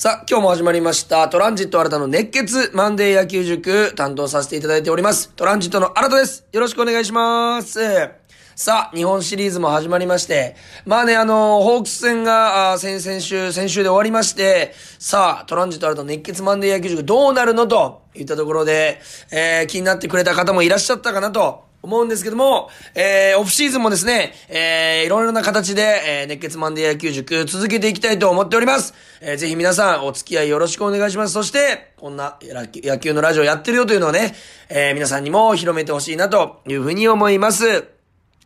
さあ、今日も始まりました。トランジット新たの熱血マンデー野球塾担当させていただいております。トランジットの新たです。よろしくお願いします。さあ、日本シリーズも始まりまして、まあね、あの、ホークス戦が、先々週、先週で終わりまして、さあ、トランジット新たの熱血マンデー野球塾どうなるのといったところで、えー、気になってくれた方もいらっしゃったかなと思うんですけども、えー、オフシーズンもですね、えー、いろいろな形で、えー、熱血マンデー野球塾続けていきたいと思っております。えー、ぜひ皆さんお付き合いよろしくお願いします。そして、こんな野球のラジオやってるよというのをね、えー、皆さんにも広めてほしいなというふうに思います。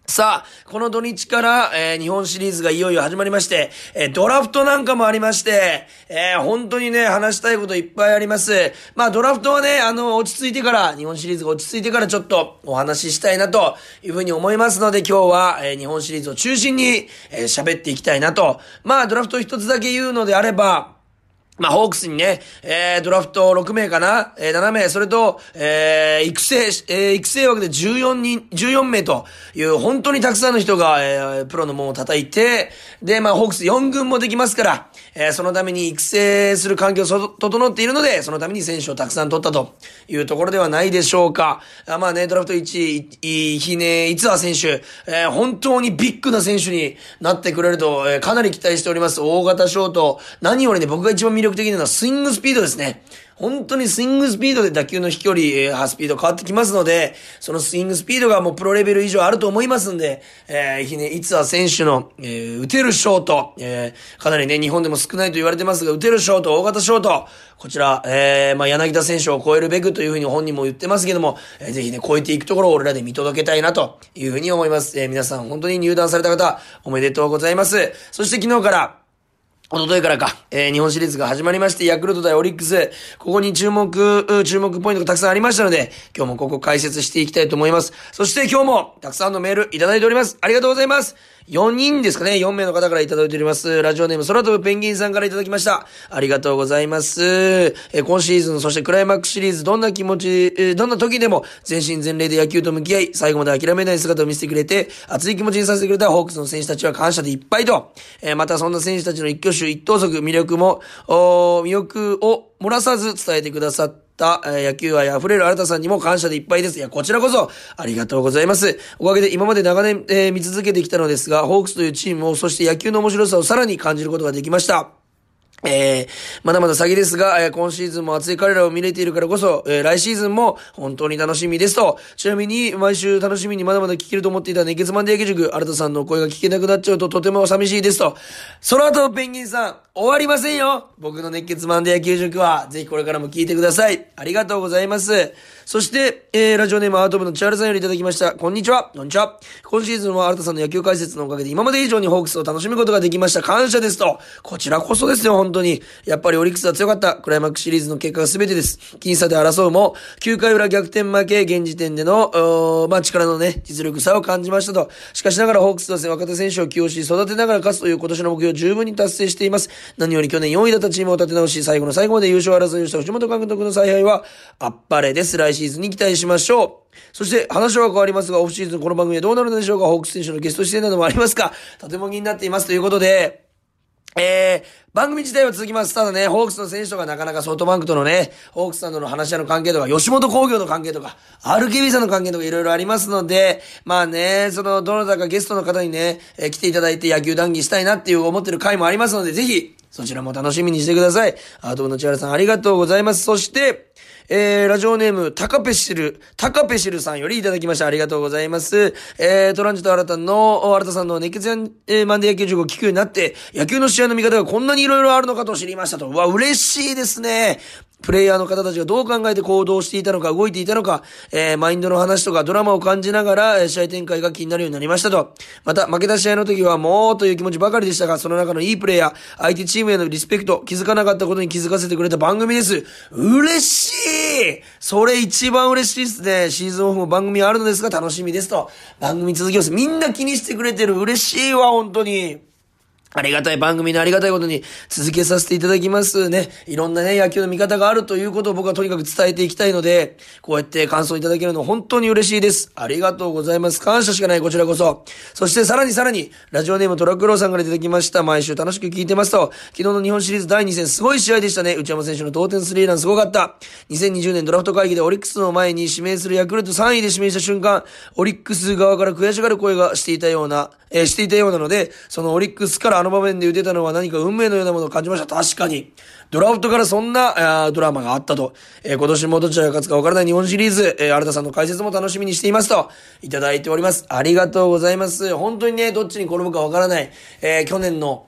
さあ、この土日から、えー日本シリーズがいよいよ始まりまして、えードラフトなんかもありまして、えー本当にね、話したいこといっぱいあります。まあ、ドラフトはね、あの、落ち着いてから、日本シリーズが落ち着いてからちょっとお話ししたいなというふうに思いますので、今日は、え日本シリーズを中心に、え喋っていきたいなと。まあ、ドラフト一つだけ言うのであれば、まあ、ホークスにね、えー、ドラフト6名かな？えー、7名、それと、えー、育成、えー、育成枠で14人、14名という、本当にたくさんの人が、えー、プロの門を叩いて、で、まあ、ホークス4軍もできますから、えー、そのために育成する環境そ整っているので、そのために選手をたくさん取ったというところではないでしょうか。あまあね、ドラフト1位、ひね、いつは選手、えー、本当にビッグな選手になってくれると、えー、かなり期待しております。大型ショート。何よりね、僕が一番魅力的なのはスイングスピードですね。本当にスイングスピードで打球の飛距離、えー、スピード変わってきますので、そのスイングスピードがもうプロレベル以上あると思いますんで、えー、ひね、いつは選手の、えー、打てるショート、えー、かなりね、日本でも少ないと言われてますが、打てるショート、大型ショート、こちら、えー、まあ、柳田選手を超えるべくというふうに本人も言ってますけども、えー、ぜひね、超えていくところを俺らで見届けたいなというふうに思います。えー、皆さん本当に入団された方、おめでとうございます。そして昨日から、おとといからか、えー、日本シリーズが始まりまして、ヤクルト対オリックス、ここに注目、注目ポイントがたくさんありましたので、今日もここ解説していきたいと思います。そして今日もたくさんのメールいただいております。ありがとうございます。4人ですかね ?4 名の方からいただいております。ラジオネーム空飛ぶペンギンさんからいただきました。ありがとうございます。えー、今シーズン、そしてクライマックスシリーズ、どんな気持ち、えー、どんな時でも全身全霊で野球と向き合い、最後まで諦めない姿を見せてくれて、熱い気持ちにさせてくれたホークスの選手たちは感謝でいっぱいと、えー、またそんな選手たちの一挙手一投足、魅力も、お魅力を漏らさず伝えてくださった、え、野球愛溢れる新田さんにも感謝でいっぱいです。いや、こちらこそ、ありがとうございます。おかげで今まで長年、えー、見続けてきたのですが、ホークスというチームを、そして野球の面白さをさらに感じることができました。えー、まだまだ先ですが、えー、今シーズンも熱い彼らを見れているからこそ、えー、来シーズンも本当に楽しみですと。ちなみに、毎週楽しみにまだまだ聞けると思っていた熱血マンデー野球塾、新田さんの声が聞けなくなっちゃうととても寂しいですと。その後、ペンギンさん、終わりませんよ僕の熱血マンデー野球塾は、ぜひこれからも聞いてください。ありがとうございます。そして、えー、ラジオネームアート部の千原さんよりいただきました。こんにちは。こんにちは。今シーズンは新田さんの野球解説のおかげで今まで以上にホークスを楽しむことができました。感謝ですと。こちらこそですよ、本当に。やっぱりオリックスは強かった。クライマックスシリーズの結果が全てです。僅差で争うも、9回裏逆転負け、現時点での、まあ、力のね、実力差を感じましたと。しかしながらホークスは若手選手を起用し、育てながら勝つという今年の目標を十分に達成しています。何より去年4位だったチームを立て直し、最後の最後まで優勝争いをした藤本監督の采配は、あっぱれです。来シーズンに期待しましょう。そして話は変わりますが、オフシーズンこの番組はどうなるのでしょうかホークス選手のゲスト出演などもありますかとても気になっていますということで、えー、番組自体は続きます。ただね、ホークスの選手とかなかなかソフトバンクとのね、ホークスさんとの話し合いの関係とか、吉本工業の関係とか、RKB さんの関係とかいろいろありますので、まあね、その、どなたかゲストの方にね、えー、来ていただいて野球談義したいなっていう思ってる回もありますので、ぜひ、そちらも楽しみにしてください。アートの千原さんありがとうございます。そして、えー、ラジオネーム、タカペシル、タカペシルさんよりいただきました。ありがとうございます。えー、トランジット新たの、新たさんの熱血えー、マンデー野球塾を聞くようになって、野球の試合の見方がこんなに色々あるのかと知りましたと。うわ、嬉しいですね。プレイヤーの方たちがどう考えて行動していたのか、動いていたのか、えー、マインドの話とかドラマを感じながら、試合展開が気になるようになりましたと。また、負けた試合の時はもうという気持ちばかりでしたが、その中のいいプレイヤー、相手チームへのリスペクト、気づかなかったことに気づかせてくれた番組です。嬉しいそれ一番嬉しいですね。シーズンオフも番組あるのですが楽しみですと。番組続きます。みんな気にしてくれてる。嬉しいわ、本当に。ありがたい番組のありがたいことに続けさせていただきますね。いろんなね、野球の見方があるということを僕はとにかく伝えていきたいので、こうやって感想いただけるの本当に嬉しいです。ありがとうございます。感謝しかないこちらこそ。そしてさらにさらに、ラジオネームトラックローさんからいただきました。毎週楽しく聞いてますと、昨日の日本シリーズ第2戦すごい試合でしたね。内山選手の同点スリーランすごかった。2020年ドラフト会議でオリックスの前に指名するヤクルト3位で指名した瞬間、オリックス側から悔しがる声がしていたような、えー、していたようなので、そのオリックスからの場面で打てたのは何か運命のようなものを感じました。確かに。ドラフトからそんな、ドラマがあったと。えー、今年もどちらが勝つか分からない日本シリーズ、えー、新田さんの解説も楽しみにしていますと、いただいております。ありがとうございます。本当にね、どっちに転ぶか分からない、えー、去年の、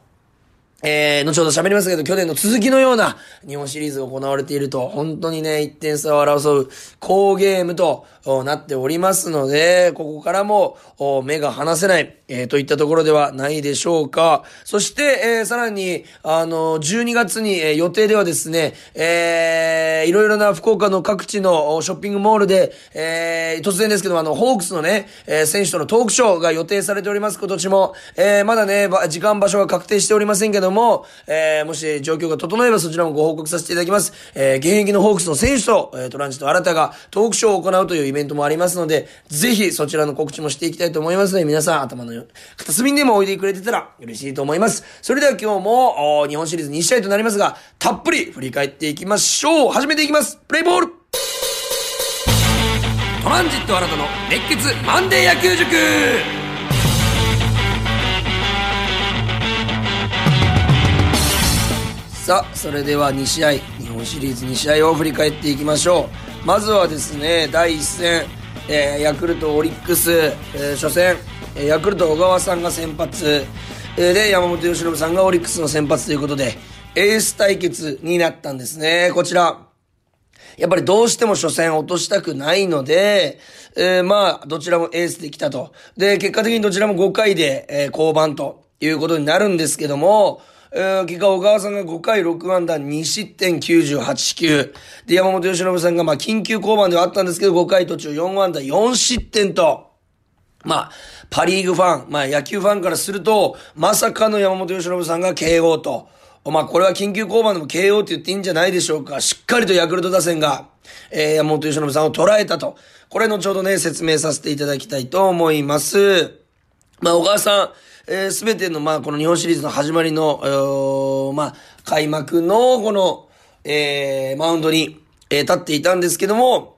えー、後ほど喋りますけど、去年の続きのような日本シリーズが行われていると、本当にね、1点差を争う好ゲームとなっておりますので、ここからも目が離せない、えー、といったところではないでしょうか。そして、えー、さらに、あの、12月に、えー、予定ではですね、えー、いろいろな福岡の各地のショッピングモールで、えー、突然ですけどあの、ホークスのね、えー、選手とのトークショーが予定されております、今年も。えー、まだね、時間場所が確定しておりませんけども、も、えー、もし状況が整えばそちらもご報告させていただきます。えー、現役のホークスの選手と、えー、トランジット新たがトークショーを行うというイベントもありますので、ぜひそちらの告知もしていきたいと思いますので、皆さん頭の片隅にでもおいでくれてたら嬉しいと思います。それでは今日も、日本シリーズ2試合となりますが、たっぷり振り返っていきましょう。始めていきます。プレイボール。トランジット新たの熱血マンデー野球塾。さあ、それでは2試合、日本シリーズ2試合を振り返っていきましょう。まずはですね、第1戦、えー、ヤクルト、オリックス、えー、初戦、ヤクルト、小川さんが先発、え、で、山本由伸さんがオリックスの先発ということで、エース対決になったんですね。こちら。やっぱりどうしても初戦落としたくないので、えー、まあ、どちらもエースできたと。で、結果的にどちらも5回で、えー、降板ということになるんですけども、えー、結果、小川さんが5回6安打2失点98球。で、山本由伸さんが、まあ、緊急降板ではあったんですけど、5回途中4安打4失点と、まあ、パリーグファン、まあ、野球ファンからすると、まさかの山本由伸さんが KO と。まあ、これは緊急降板でも KO って言っていいんじゃないでしょうか。しっかりとヤクルト打線が、えー、山本由伸さんを捉えたと。これ後ほどね、説明させていただきたいと思います。まあ、小川さん、えー、べての、まあ、この日本シリーズの始まりの、まあ、開幕の、この、えー、マウンドに、えー、立っていたんですけども、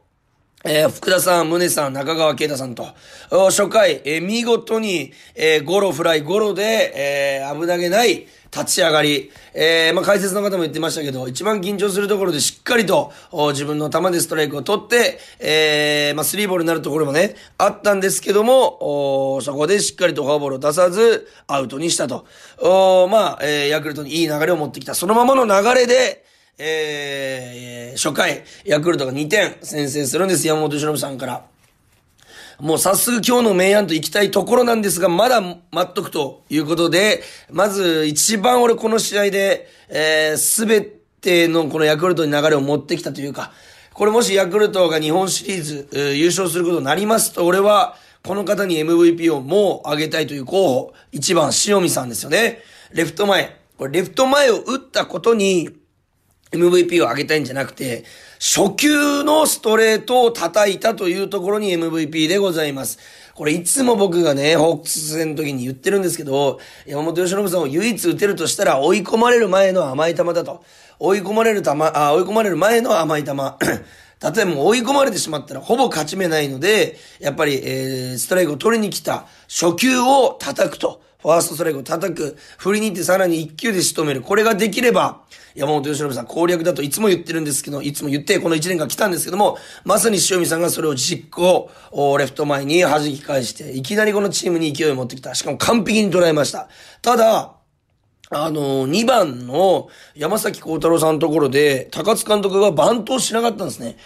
えー、福田さん、宗さん、中川圭太さんと、初回、えー、見事に、えー、ゴロフライ、ゴロで、えー、危なげない、立ち上がり、えー、まあ、解説の方も言ってましたけど、一番緊張するところでしっかりと、自分の球でストライクを取って、えー、まあ、スリーボールになるところもね、あったんですけども、そこでしっかりとフォアボールを出さず、アウトにしたと。おまあ、えー、ヤクルトにいい流れを持ってきた。そのままの流れで、えー、初回、ヤクルトが2点先制するんです、山本由伸さんから。もう早速今日の明暗と行きたいところなんですが、まだ待っとくということで、まず一番俺この試合で、えす、べてのこのヤクルトに流れを持ってきたというか、これもしヤクルトが日本シリーズ、優勝することになりますと、俺は、この方に MVP をもうあげたいという候補、1番塩見さんですよね。レフト前。これレフト前を打ったことに、MVP をあげたいんじゃなくて、初球のストレートを叩いたというところに MVP でございます。これいつも僕がね、ホークス戦の時に言ってるんですけど、山本由伸さんを唯一打てるとしたら追い込まれる前の甘い球だと。追い込まれる球、あ、追い込まれる前の甘い球。例えば追い込まれてしまったらほぼ勝ち目ないので、やっぱり、えー、ストライクを取りに来た初球を叩くと。ファーストストライクを叩く。振りに行ってさらに一球で仕留める。これができれば、山本由伸さん攻略だといつも言ってるんですけど、いつも言ってこの1年間来たんですけども、まさに塩見さんがそれを実行、レフト前に弾き返して、いきなりこのチームに勢いを持ってきた。しかも完璧に捉えました。ただ、あの、2番の山崎幸太郎さんのところで、高津監督がバントをしなかったんですね。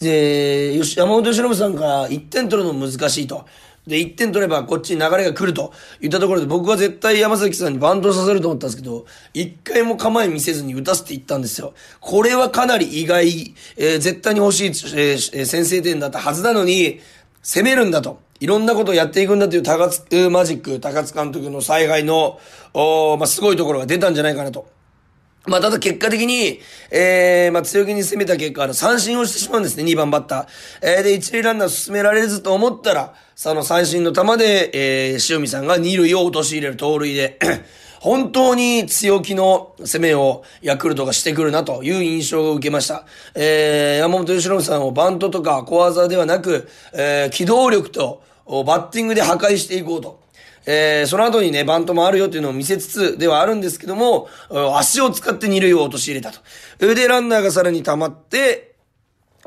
で、山本由伸さんが1点取るの難しいと。で、1点取ればこっちに流れが来ると言ったところで僕は絶対山崎さんにバントさせると思ったんですけど、一回も構え見せずに打たせていったんですよ。これはかなり意外、えー、絶対に欲しい、えー、先制点だったはずなのに、攻めるんだといろんなことをやっていくんだという高津マジック、高津監督の采配の、おまあ、すごいところが出たんじゃないかなと。まあ、ただ結果的に、えー、まあ、強気に攻めた結果、あの、三振をしてしまうんですね、2番バッター。えー、で、一塁ランナー進められずと思ったら、その三振の球で、えー、塩見さんが二塁を陥れる盗塁で、本当に強気の攻めをヤクルトがしてくるなという印象を受けました。えー、山本由伸さんをバントとか小技ではなく、えー、機動力とバッティングで破壊していこうと。えー、その後にね、バントもあるよっていうのを見せつつではあるんですけども、足を使って二塁を陥れたと。で、ランナーがさらに溜まって、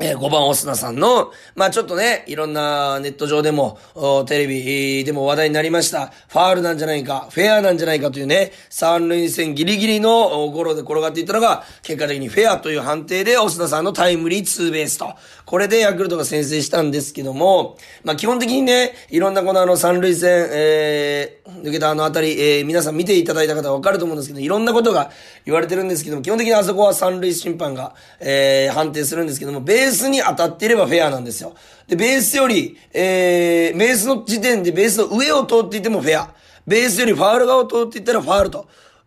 えー、5番オスナさんの、まあちょっとね、いろんなネット上でも、テレビでも話題になりました。ファールなんじゃないか、フェアなんじゃないかというね、三塁線ギリギリのゴロで転がっていったのが、結果的にフェアという判定でオスナさんのタイムリーツーベースと。これでヤクルトが先制したんですけども、まあ基本的にね、いろんなこのあの三塁線、えー、抜けたあのあたり、えー、皆さん見ていただいた方はわかると思うんですけど、いろんなことが言われてるんですけども、基本的にあそこは三塁審判が、えー、判定するんですけども、ベーースに当たっていればフェアなんですよ。で、ベースより、えー、ベースの時点でベースの上を通っていてもフェア。ベースよりファール側を通っていったらファールと。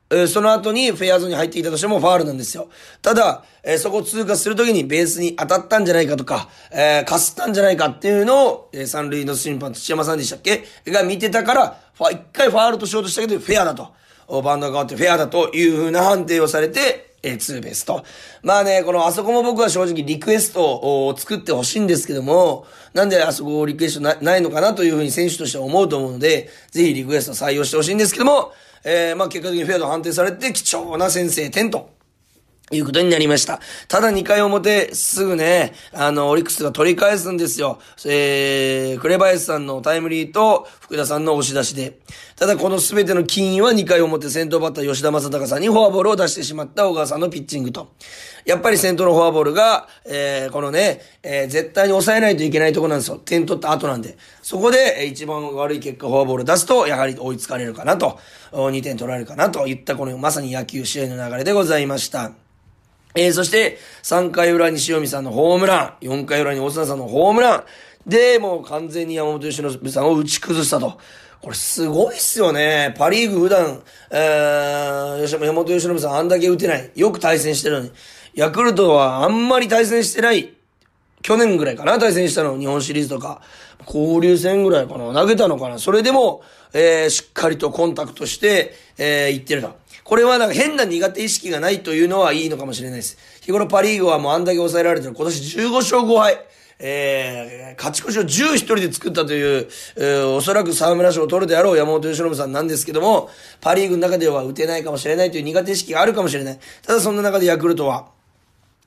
えー、その後にフェアゾーンに入っていたとしてもファールなんですよ。ただ、えー、そこを通過するときにベースに当たったんじゃないかとか、えー、かすったんじゃないかっていうのを、えー、三塁の審判土山さんでしたっけ？が見てたから、一回ファールとしようとしたけど、フェアだと。バンドが変わってフェアだという風な判定をされて、えー、ツーベースと。まあね、このあそこも僕は正直リクエストを作ってほしいんですけども、なんであそこリクエストなないのかなというふうに選手としては思うと思うので、ぜひリクエスト採用してほしいんですけども、えー、まあ結果的にフェアと判定されて貴重な先制点と。いうことになりました。ただ2回表、すぐね、あの、オリックスが取り返すんですよ。えー、紅林さんのタイムリーと福田さんの押し出しで。ただこの全ての金因は2回表先頭バッター吉田正尚さんにフォアボールを出してしまった小川さんのピッチングと。やっぱり先頭のフォアボールが、えー、このね、えー、絶対に抑えないといけないとこなんですよ。点取った後なんで。そこで、えー、一番悪い結果、フォアボール出すと、やはり追いつかれるかなと、2点取られるかなといったこのまさに野球試合の流れでございました。えー、そして、3回裏に塩見さんのホームラン、4回裏に大砂さんのホームラン、で、もう完全に山本由伸さんを打ち崩したと。これすごいっすよね。パリーグ普段、えー、山本由伸さんあんだけ打てない。よく対戦してるのに。ヤクルトはあんまり対戦してない。去年ぐらいかな対戦したの。日本シリーズとか。交流戦ぐらいかな投げたのかなそれでも、えー、しっかりとコンタクトして、えー、行ってると。これはなんか変な苦手意識がないというのはいいのかもしれないです。日頃パリーグはもうあんだけ抑えられてる。今年15勝5敗。えー、勝ち越しを10一人で作ったという、えー、おそらく沢村賞を取るであろう山本由伸さんなんですけども、パリーグの中では打てないかもしれないという苦手意識があるかもしれない。ただそんな中でヤクルトは、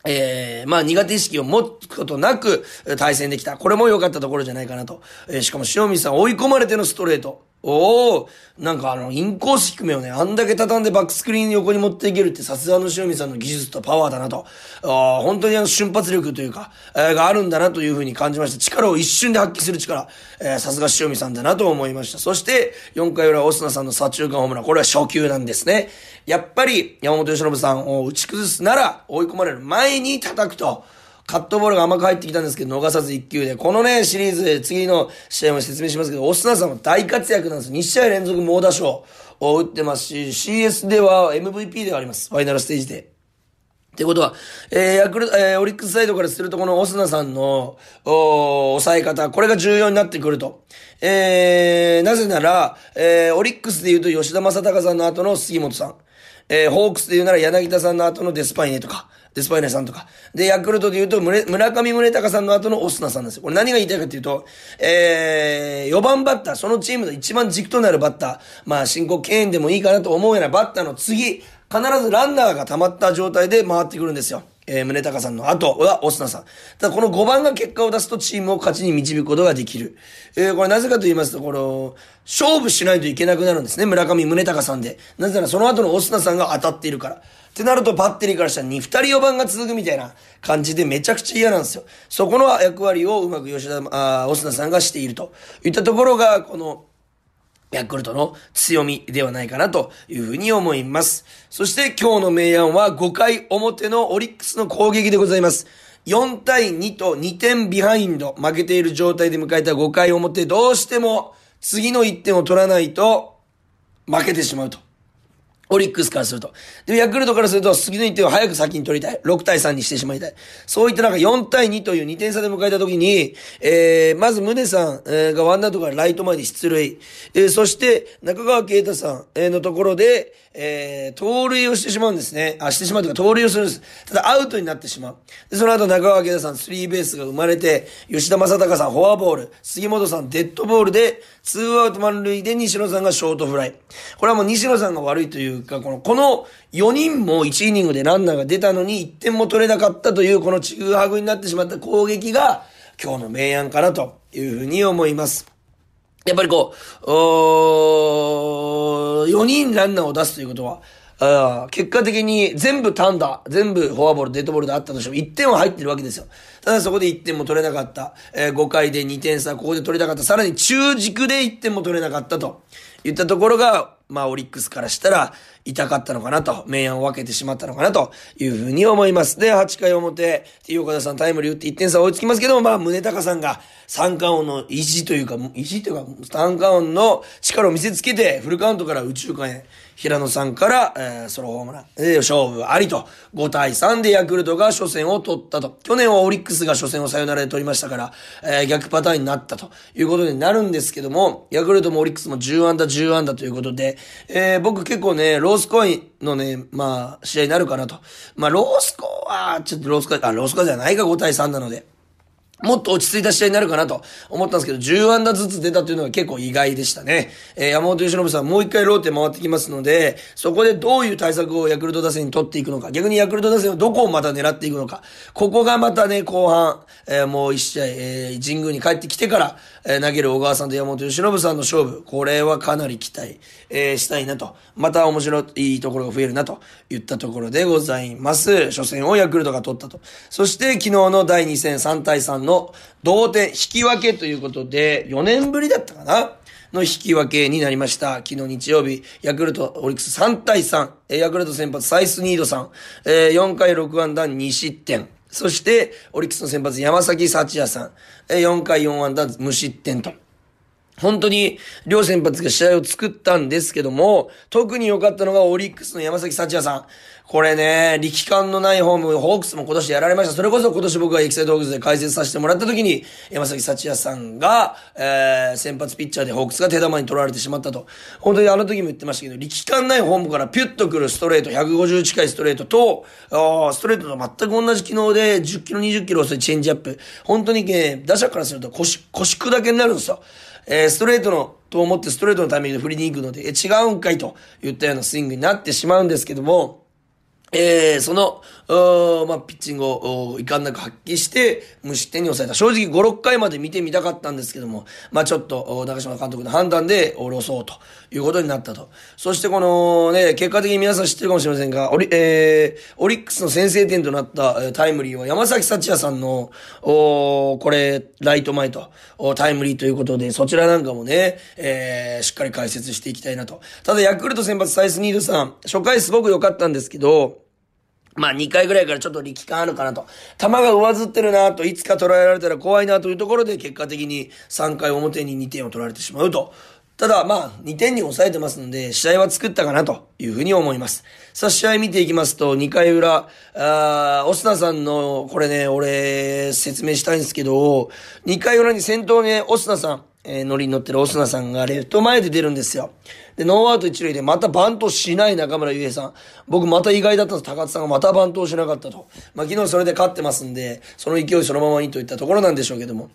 えー、まあ苦手意識を持つことなく対戦できた。これも良かったところじゃないかなと。えー、しかも塩見さん追い込まれてのストレート。おおなんかあの、インコース低めをね、あんだけ畳んでバックスクリーン横に持っていけるってさすがの塩見さんの技術とパワーだなと。あ本当にあの瞬発力というか、えー、があるんだなというふうに感じました。力を一瞬で発揮する力、えー、さすが塩見さんだなと思いました。そして、4回裏、オスナさんの左中間ホームラン。これは初球なんですね。やっぱり、山本由伸さんを打ち崩すなら、追い込まれる前に叩くと。カットボールが甘く入ってきたんですけど、逃さず1球で。このね、シリーズで次の試合も説明しますけど、オスナさんも大活躍なんです。2試合連続猛打賞を打ってますし、CS では MVP ではあります。ファイナルステージで。ってことは、えー、ヤクルト、えー、オリックスサイドからすると、このオスナさんの、お抑え方、これが重要になってくると。えー、なぜなら、えー、オリックスで言うと吉田正尚さんの後の杉本さん。えー、ホークスで言うなら柳田さんの後のデスパイネとか。デスパイネさんとか。で、ヤクルトで言うと、村上宗隆さんの後のオスナさんですよ。これ何が言いたいかっていうと、えー、4番バッター、そのチームの一番軸となるバッター、まあ、申告敬遠でもいいかなと思うようなバッターの次、必ずランナーが溜まった状態で回ってくるんですよ。えー、宗隆さんの後はオスナさん。ただこの5番が結果を出すとチームを勝ちに導くことができる。えー、これなぜかと言いますと、この、勝負しないといけなくなるんですね。村上宗隆さんで。なぜならその後のオスナさんが当たっているから。ってなるとバッテリーからしたら2、2人4番が続くみたいな感じでめちゃくちゃ嫌なんですよ。そこの役割をうまく吉田、あオスナさんがしているといったところが、この、ヤクルトの強みではないかなというふうに思います。そして今日の明暗は5回表のオリックスの攻撃でございます。4対2と2点ビハインド、負けている状態で迎えた5回表、どうしても次の1点を取らないと負けてしまうと。オリックスからすると。で、ヤクルトからすると、次の1点を早く先に取りたい。6対3にしてしまいたい。そういったなんか4対2という2点差で迎えた時に、えー、まず宗さん、えー、がワンアウトからライト前で出塁。えー、そして、中川圭太さん、えー、のところで、えー、盗塁をしてしまうんですね。あ、してしまうというか、盗塁をするんです。ただ、アウトになってしまう。で、その後、中川圭太さん、スリーベースが生まれて、吉田正尚さん、フォアボール、杉本さん、デッドボールで、ツーアウト満塁で西野さんがショートフライ。これはもう西野さんが悪いというか、この、この4人も1イニングでランナーが出たのに1点も取れなかったという、このちぐはぐになってしまった攻撃が、今日の明暗かなというふうに思います。やっぱりこう、お4人ランナーを出すということは、あ結果的に全部単打、全部フォアボール、デッドボールであったとしても1点は入ってるわけですよ。ただそこで1点も取れなかった。えー、5回で2点差、ここで取れなかった。さらに中軸で1点も取れなかったと言ったところが、まあ、オリックスからしたら、痛かったのかなと、明暗を分けてしまったのかなというふうに思います。で、8回表、T 岡田さんタイムリー打って1点差追いつきますけども、まあ、宗高さんが三冠王の意地というか、意地というか、三冠王の力を見せつけて、フルカウントから宇宙間へ、平野さんから、えー、ソロホームラン、で、勝負ありと、5対3でヤクルトが初戦を取ったと。去年はオリックスが初戦をサヨナラで取りましたから、えー、逆パターンになったということになるんですけども、ヤクルトもオリックスも10安打10安打ということで、えー、僕結構ね、ロースコインのね、まあ、試合になるかなと。まあ、ロースコア、ちょっとロースコア、あ、ロースコアじゃないか5対3なので。もっと落ち着いた試合になるかなと思ったんですけど、10安打ずつ出たというのが結構意外でしたね。えー、山本由伸さんもう一回ローテ回ってきますので、そこでどういう対策をヤクルト打線に取っていくのか、逆にヤクルト打線をどこをまた狙っていくのか、ここがまたね、後半、えー、もう一試合、えー、神宮に帰ってきてから、えー、投げる小川さんと山本由伸さんの勝負、これはかなり期待、えー、したいなと。また面白いところが増えるなといったところでございます。初戦をヤクルトが取ったと。そして昨日の第2戦3対3の同点、引き分けということで、4年ぶりだったかな？の引き分けになりました。昨日日曜日、ヤクルト、オリックス3対3、ヤクルト先発サイスニードさん、えー、4回6安打2失点。そして、オリックスの先発山崎幸也さん、4回4安打無失点と。本当に両先発が試合を作ったんですけども、特に良かったのがオリックスの山崎幸也さん。これね、力感のないホーム、ホークスも今年やられました。それこそ今年僕がエキサイトホークスで解説させてもらった時に、山崎幸也さんが、えー、先発ピッチャーでホークスが手玉に取られてしまったと。本当にあの時も言ってましたけど、力感ないホームからピュッとくるストレート、150近いストレートと、あストレートと全く同じ機能で10キロ、20キロ遅いチェンジアップ。本当にね、打者からすると腰、腰砕けになるんですよ。えー、ストレートの、と思ってストレートのタイミングで振りに行くので、え、違うんかいと言ったようなスイングになってしまうんですけども、えー、その、まあ、ピッチングをいかんなく発揮して、無失点に抑えた。正直5、6回まで見てみたかったんですけども、まあ、ちょっと、中島監督の判断で下ろそうということになったと。そしてこのね、結果的に皆さん知ってるかもしれませんが、オリ、えー、オリックスの先制点となったタイムリーは山崎幸也さんの、おこれ、ライト前と、タイムリーということで、そちらなんかもね、えー、しっかり解説していきたいなと。ただ、ヤクルト先発サイスニードさん、初回すごく良かったんですけど、まあ2回ぐらいからちょっと力感あるかなと。球が上ずってるなと、いつか捉えられたら怖いなというところで結果的に3回表に2点を取られてしまうと。ただまあ2点に抑えてますので試合は作ったかなというふうに思います。さあ試合見ていきますと2回裏、あオスナさんのこれね、俺説明したいんですけど、2回裏に先頭ね、オスナさん、えー、乗りに乗ってるオスナさんがレフト前で出るんですよ。で、ノーアウト一塁でまたバントしない中村悠平さん。僕また意外だったんです。高津さんがまたバントをしなかったと。まあ、昨日それで勝ってますんで、その勢いそのままにといったところなんでしょうけども。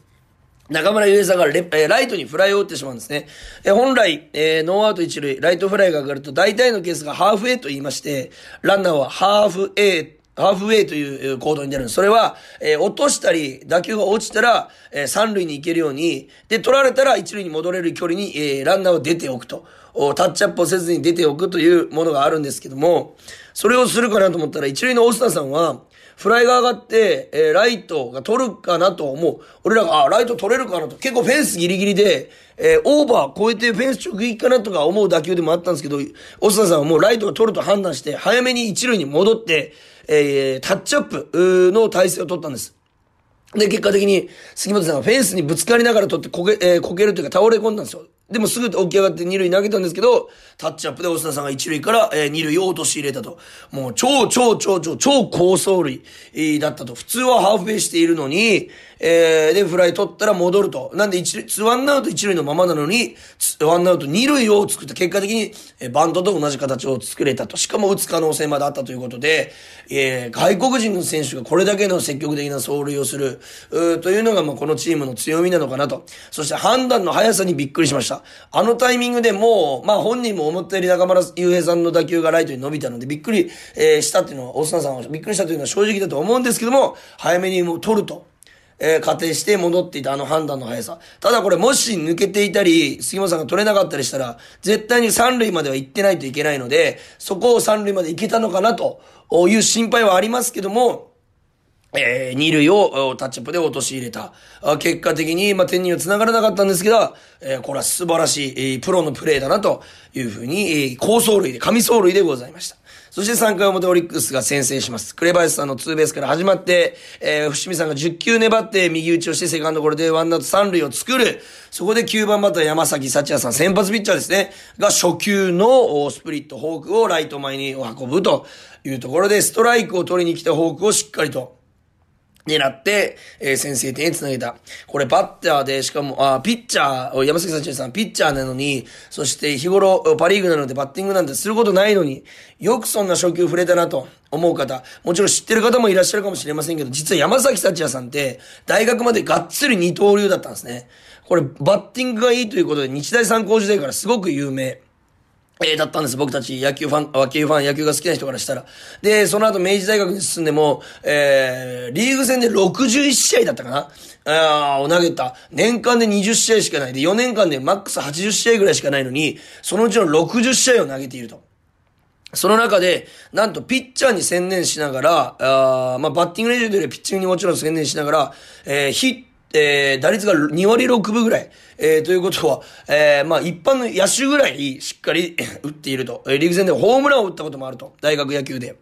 中村悠平さんがレ、えー、ライトにフライを打ってしまうんですね。えー、本来、えー、ノーアウト一塁、ライトフライが上がると、大体のケースがハーフ A と言いまして、ランナーはハーフ A ハーフウェイという行動になるんです。それは、えー、落としたり、打球が落ちたら、えー、三塁に行けるように、で、取られたら一塁に戻れる距離に、えー、ランナーを出ておくと。タッチアップをせずに出ておくというものがあるんですけども、それをするかなと思ったら、一塁のオスナさんは、フライが上がって、えー、ライトが取るかなと思う。俺らが、あ、ライト取れるかなと。結構フェンスギリギリで、えー、オーバー超えてフェンス直撃かなとか思う打球でもあったんですけど、オスターさんはもうライトが取ると判断して、早めに一塁に戻って、えー、タッチアップの体勢を取ったんです。で、結果的に、杉本さんがフェンスにぶつかりながら取ってこけ、えー、こけるというか倒れ込んだんですよ。でもすぐ起き上がって二塁投げたんですけど、タッチアップでオスナさんが一塁から、え、二塁を落とし入れたと。もう超超超超超高走塁、だったと。普通はハーフウェイしているのに、えー、で、フライ取ったら戻ると。なんで一、ワンアウト一塁のままなのに、ワンアウト二塁を作った結果的に、えー、バントと同じ形を作れたと。しかも打つ可能性まであったということで、えー、外国人の選手がこれだけの積極的な走塁をする、うというのが、まあ、このチームの強みなのかなと。そして判断の速さにびっくりしました。あのタイミングでもう、まあ、本人も思ったより中村雄平さんの打球がライトに伸びたので、びっくり、えー、したっていうのは、大砂さんはびっくりしたというのは正直だと思うんですけども、早めにもう取ると。えー、仮定して戻っていたあの判断の速さ。ただこれもし抜けていたり、杉本さんが取れなかったりしたら、絶対に三塁までは行ってないといけないので、そこを三塁まで行けたのかなという心配はありますけども、えー、二塁をタッチアップで落とし入れた。結果的に、まあ、点には繋がらなかったんですけど、えー、これは素晴らしい、えー、プロのプレーだなというふうに、えー、高走塁で、神走塁でございました。そして3回表オリックスが先制します。紅林さんのツーベースから始まって、えー、伏見さんが10球粘って右打ちをしてセカンドゴロでワンアウト3塁を作る。そこで9番バッター山崎幸也さん、先発ピッチャーですね。が初球のスプリット、フォークをライト前に運ぶというところで、ストライクを取りに来たフォークをしっかりと狙って、えー、先制点につなげた。これバッターで、しかも、あ、ピッチャー、山崎幸也さん、ピッチャーなのに、そして日頃、パリーグなのでバッティングなんてすることないのに、よくそんな初球触れたなと思う方、もちろん知ってる方もいらっしゃるかもしれませんけど、実は山崎幸也さんって、大学までがっつり二刀流だったんですね。これ、バッティングがいいということで、日大三高時代からすごく有名。えー、だったんです。僕たち野球ファン、野球ファン、野球が好きな人からしたら。で、その後明治大学に進んでも、えー、リーグ戦で61試合だったかな？あを投げた。年間で20試合しかないで、4年間でマックス80試合ぐらいしかないのに、そのうちの60試合を投げていると。その中で、なんとピッチャーに専念しながら、あまあ、バッティング練習というよりピッチングにもちろん専念しながら、えー、ヒッえー、打率が2割6分ぐらい。えー、ということは、えー、まあ一般の野手ぐらいしっかり 打っていると。えー、リーグ戦でホームランを打ったこともあると。大学野球で。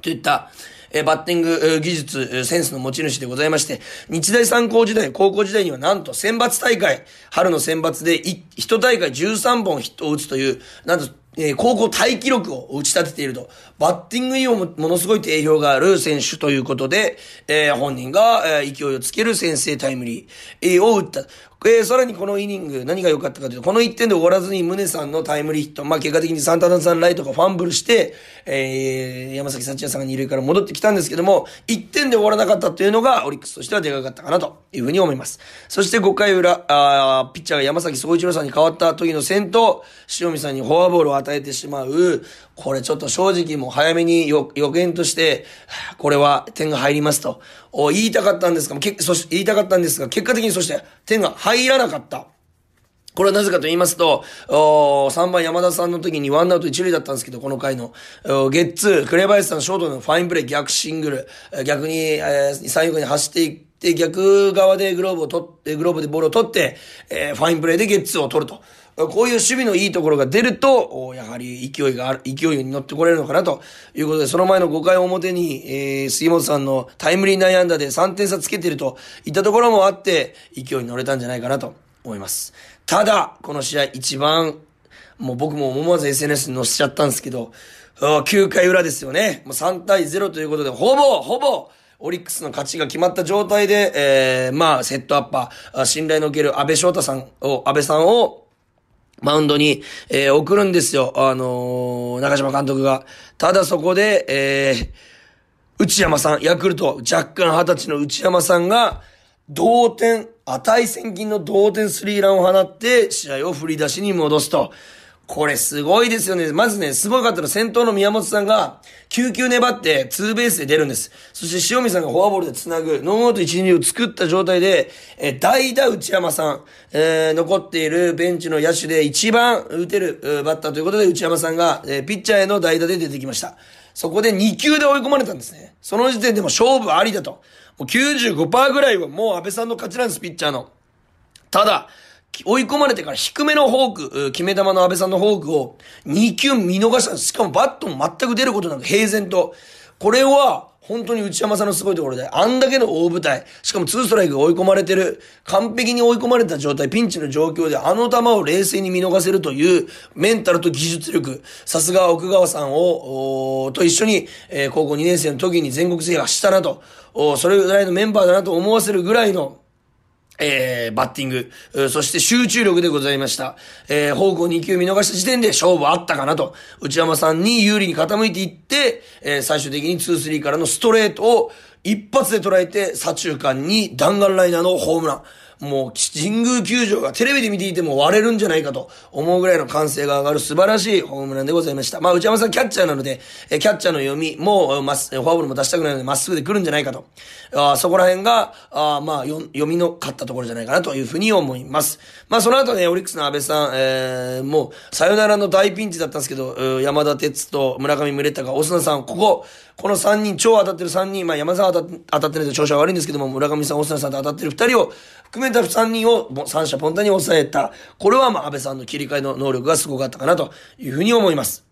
といった、えー、バッティング技術、センスの持ち主でございまして、日大三高時代、高校時代にはなんと選抜大会、春の選抜で一大会13本ヒットを打つという、なんとえー、高校タイ記録を打ち立てていると。バッティングにもものすごい定評がある選手ということで、えー、本人が、えー、勢いをつける先制タイムリー、えー、を打った。えー、さらにこのイニング、何が良かったかというと、この1点で終わらずに宗さんのタイムリーヒット、まあ、結果的にサンタナさんライトがファンブルして、えー、山崎幸也さんが二塁から戻ってきたんですけども、1点で終わらなかったというのが、オリックスとしてはでかかったかなというふうに思います。そして5回裏、あピッチャーが山崎総一郎さんに変わった時の先頭、塩見さんにフォアボールを与えてしまう、これちょっと正直もう早めに予言として、これは点が入りますと、を言いたかったんですが、けそし言いたかったんですが、結果的にそして点が入らなかった。これはなぜかと言いますと、3番山田さんの時にワンアウト1塁だったんですけど、この回の、ゲッツー、紅林さんショートのファインプレー逆シングル、逆に、えー、三遊に走っていって、逆側でグローブを取って、グローブでボールを取って、えー、ファインプレーでゲッツーを取ると。こういう守備のいいところが出ると、やはり勢いがある、勢いに乗ってこれるのかなということで、その前の5回表に、えー、杉本さんのタイムリー内安打で3点差つけてるといったところもあって、勢いに乗れたんじゃないかなと思います。ただ、この試合一番、もう僕も思わず SNS に載せちゃったんですけど、9回裏ですよね。もう3対0ということで、ほぼ、ほぼ、オリックスの勝ちが決まった状態で、えー、まあ、セットアッパー、信頼のおける安倍翔太さんを、安倍さんを、マウンドに、えー、送るんですよ。あのー、中島監督が。ただそこで、えー、内山さん、ヤクルト、若干二十歳の内山さんが、同点、値千金の同点スリーランを放って、試合を振り出しに戻すと。これすごいですよね。まずね、すごかったら先頭の宮本さんが、9球粘ってツーベースで出るんです。そして塩見さんがフォアボールで繋ぐ、ノーアウト1、2を作った状態で、え代打内山さん、えー、残っているベンチの野手で一番打てるバッターということで内山さんが、えー、ピッチャーへの代打で出てきました。そこで2球で追い込まれたんですね。その時点でも勝負ありだと。もう95%ぐらいはもう安倍さんの勝ちなんです、ピッチャーの。ただ、追い込まれてから低めのフォーク、決め球の安倍さんのフォークを2球見逃したんですしかもバットも全く出ることなく平然と。これは、本当に内山さんのすごいところで、あんだけの大舞台、しかもツーストライク追い込まれてる、完璧に追い込まれた状態、ピンチの状況であの球を冷静に見逃せるというメンタルと技術力、さすが奥川さんを、と一緒に、えー、高校2年生の時に全国制覇したなと、それぐらいのメンバーだなと思わせるぐらいの、えー、バッティング、そして集中力でございました。えー、方向2球見逃した時点で勝負あったかなと、内山さんに有利に傾いていって、えー、最終的に2-3からのストレートを一発で捉えて、左中間に弾丸ライナーのホームラン。もう、神宮球場がテレビで見ていても割れるんじゃないかと思うぐらいの歓声が上がる素晴らしいホームランでございました。まあ、内山さんキャッチャーなので、えキャッチャーの読みも、ま、フォアボールも出したくないので、まっすぐで来るんじゃないかと。あそこら辺が、あまあ、読みの勝ったところじゃないかなというふうに思います。まあ、その後ね、オリックスの安倍さん、えー、もう、さよならの大ピンチだったんですけど、山田哲と村上宗隆、オスナさん、ここ、この3人、超当たってる3人、まあ、山沢当たってると調子は悪いんですけども、村上さん、オスナさんと当たってる2人を、含めた3人を三者ポンタに抑えた。これはまあ安倍さんの切り替えの能力がすごかったかなというふうに思います。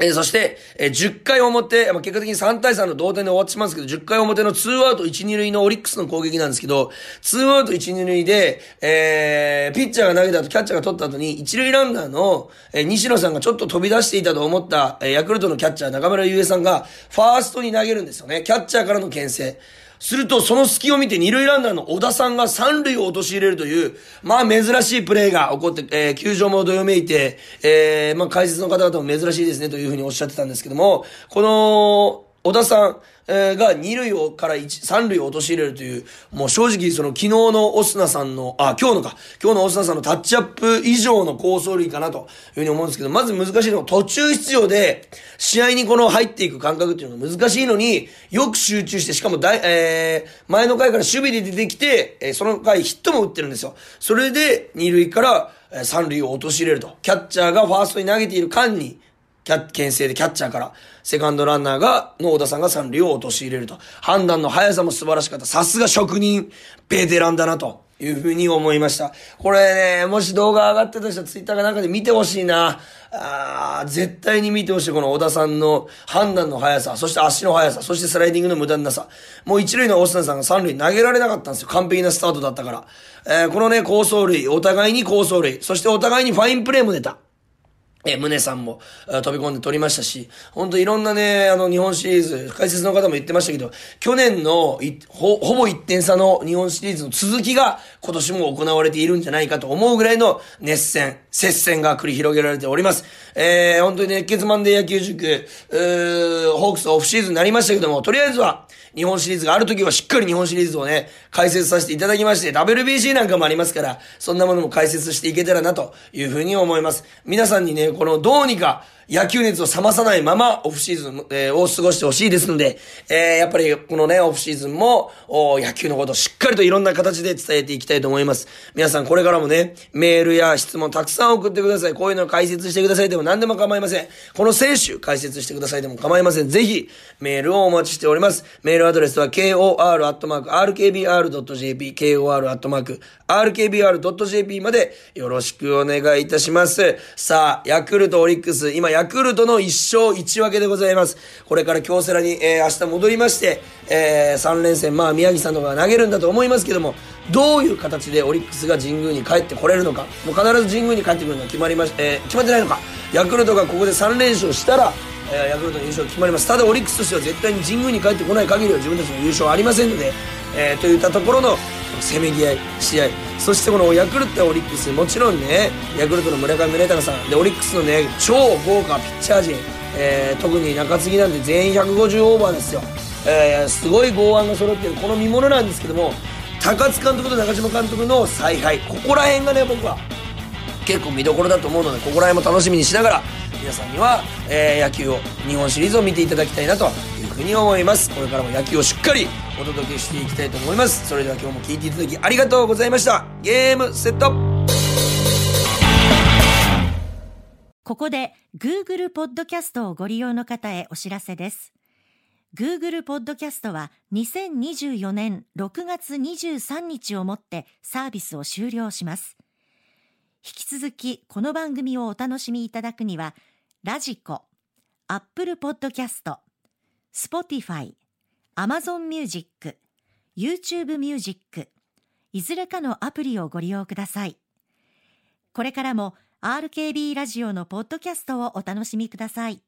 えー、そして、えー、10回表、まあ、結果的に3対3の同点で終わってしまうんですけど、10回表の2アウト1、2塁のオリックスの攻撃なんですけど、2アウト1、2塁で、えー、ピッチャーが投げた後、キャッチャーが取った後に、1塁ランナーの、えー、西野さんがちょっと飛び出していたと思った、えー、ヤクルトのキャッチャー、中村悠平さんが、ファーストに投げるんですよね。キャッチャーからの牽制。すると、その隙を見て二塁ランナーの小田さんが三塁を陥れるという、まあ珍しいプレーが起こって、えー、球場もどよめいて、えー、まあ解説の方々も珍しいですねというふうにおっしゃってたんですけども、この、小田さん、が二塁から一、三塁を陥れるという、もう正直その昨日のオスナさんの、あ、今日のか、今日のオスナさんのタッチアップ以上の高走塁かなというふうに思うんですけど、まず難しいのは途中出場で、試合にこの入っていく感覚っていうのが難しいのに、よく集中して、しかも大、えー、前の回から守備で出てきて、え、その回ヒットも打ってるんですよ。それで、二塁から、えー、三塁を陥れると。キャッチャーがファーストに投げている間に、キャッ牽制でキャッチャーから、セカンドランナーが、の小田さんが三塁を陥れると。判断の速さも素晴らしかった。さすが職人、ベテランだなと。いうふうに思いました。これね、もし動画上がってた人はツイッターかなんかで見てほしいな。あ絶対に見てほしい。この小田さんの判断の速さ、そして足の速さ、そしてスライディングの無駄なさ。もう一塁のオスナさんが三塁投げられなかったんですよ。完璧なスタートだったから。えー、このね、高走塁、お互いに高走塁、そしてお互いにファインプレーも出た。え、胸さんも飛び込んで撮りましたし、本当いろんなね、あの日本シリーズ、解説の方も言ってましたけど、去年のほ、ほぼ1点差の日本シリーズの続きが今年も行われているんじゃないかと思うぐらいの熱戦、接戦が繰り広げられております。えー、本当に熱血マンデー野球塾、うーホークスオフシーズンになりましたけども、とりあえずは、日本シリーズがある時はしっかり日本シリーズをね、解説させていただきまして、WBC なんかもありますから、そんなものも解説していけたらなというふうに思います。皆さんにね、このどうにか、野球熱を冷まさないままオフシーズン、えー、を過ごしてほしいですので、えー、やっぱりこのね、オフシーズンも、お野球のことをしっかりといろんな形で伝えていきたいと思います。皆さんこれからもね、メールや質問たくさん送ってください。こういうのを解説してくださいでも何でも構いません。この選手解説してくださいでも構いません。ぜひ、メールをお待ちしております。メールアドレスは kor.rkbr.jp、kor.rkbr.jp までよろしくお願いいたします。さあ、ヤクルト、オリックス、今ヤクルトの1勝1分けでございます。これから京セラに、えー、明日戻りまして、えー、3連戦、まあ宮城さんとかが投げるんだと思いますけども、どういう形でオリックスが神宮に帰ってこれるのか、もう必ず神宮に帰ってくるのが決まりまし、えー、決まってないのか、ヤクルトがここで3連勝したら、え、ヤクルトの優勝決まります。ただオリックスとしては絶対に神宮に帰ってこない限りは自分たちの優勝はありませんので、えー、といったところのせめぎ合い、試合、そしてこのヤクルトやオリックス、もちろんね、ヤクルトの村上宗隆さん、で、オリックスのね、超豪華ピッチャー陣、えー、特に中継ぎなんで全員150オーバーですよ。えー、すごい剛腕が揃ってる、この見物なんですけども、高津監督と中島監督の采配、ここら辺がね、僕は結構見どころだと思うので、ここら辺も楽しみにしながら、皆さんには、えー、野球を、日本シリーズを見ていただきたいなというふうに思います。これからも野球をしっかりお届けしていきたいと思います。それでは今日も聴いていただきありがとうございました。ゲームセットここで Google ポッドキャストをご利用の方へお知らせです。Google ポッドキャストは2024年6月23日をもってサービスを終了します。引き続きこの番組をお楽しみいただくには、 radiko、Apple ポッドキャスト、 Spotify、Amazon Music、YouTube Music、いずれかのアプリをご利用ください。これからも RKB ラジオのポッドキャストをお楽しみください。